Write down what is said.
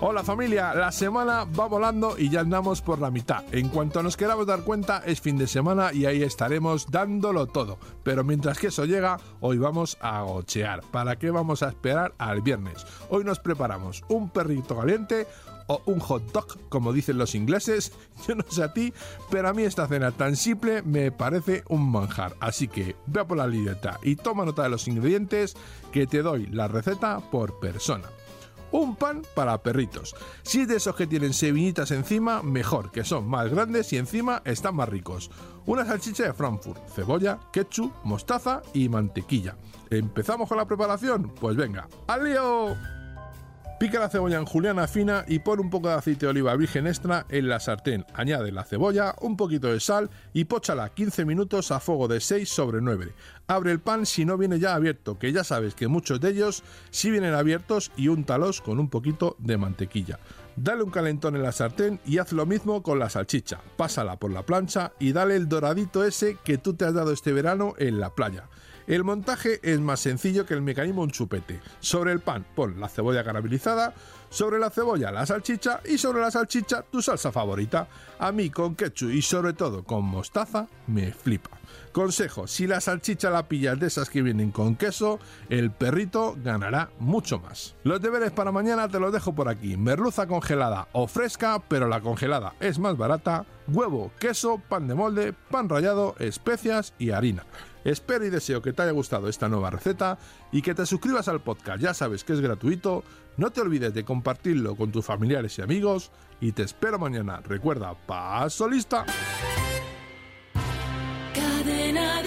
Hola familia, la semana va volando y ya andamos por la mitad. En cuanto nos queramos dar cuenta es fin de semana y ahí estaremos dándolo todo. Pero mientras que eso llega, hoy vamos a gochear. ¿Para qué vamos a esperar al viernes? Hoy nos preparamos un perrito caliente o un hot dog, como dicen los ingleses. Yo no sé a ti, pero a mí esta cena tan simple me parece un manjar. Así que ve por la libreta y toma nota de los ingredientes que te doy la receta por persona un pan para perritos. Si es de esos que tienen sevinitas encima, mejor, que son más grandes y encima están más ricos. Una salchicha de Frankfurt, cebolla, ketchup, mostaza y mantequilla. ¿Empezamos con la preparación? Pues venga, ¡al! Pica la cebolla en juliana fina y pon un poco de aceite de oliva virgen extra en la sartén. Añade la cebolla, un poquito de sal y póchala 15 minutos a fuego de 6 sobre 9. Abre el pan si no viene ya abierto, que ya sabes que muchos de ellos sí vienen abiertos y úntalos con un poquito de mantequilla. Dale un calentón en la sartén y haz lo mismo con la salchicha. Pásala por la plancha y dale el doradito ese que tú te has dado este verano en la playa. El montaje es más sencillo que el mecanismo un chupete. Sobre el pan pon la cebolla caramelizada, sobre la cebolla la salchicha y sobre la salchicha tu salsa favorita. A mí con ketchup y sobre todo con mostaza me flipa. Consejo, si la salchicha la pillas de esas que vienen con queso, el perrito ganará mucho más. Los deberes para mañana te los dejo por aquí. Merluza congelada o fresca, pero la congelada es más barata. Huevo, queso, pan de molde, pan rallado, especias y harina. Espero y deseo que te haya gustado esta nueva receta y que te suscribas al podcast, ya sabes que es gratuito, no te olvides de compartirlo con tus familiares y amigos y te espero mañana. Recuerda, paso lista. Cadena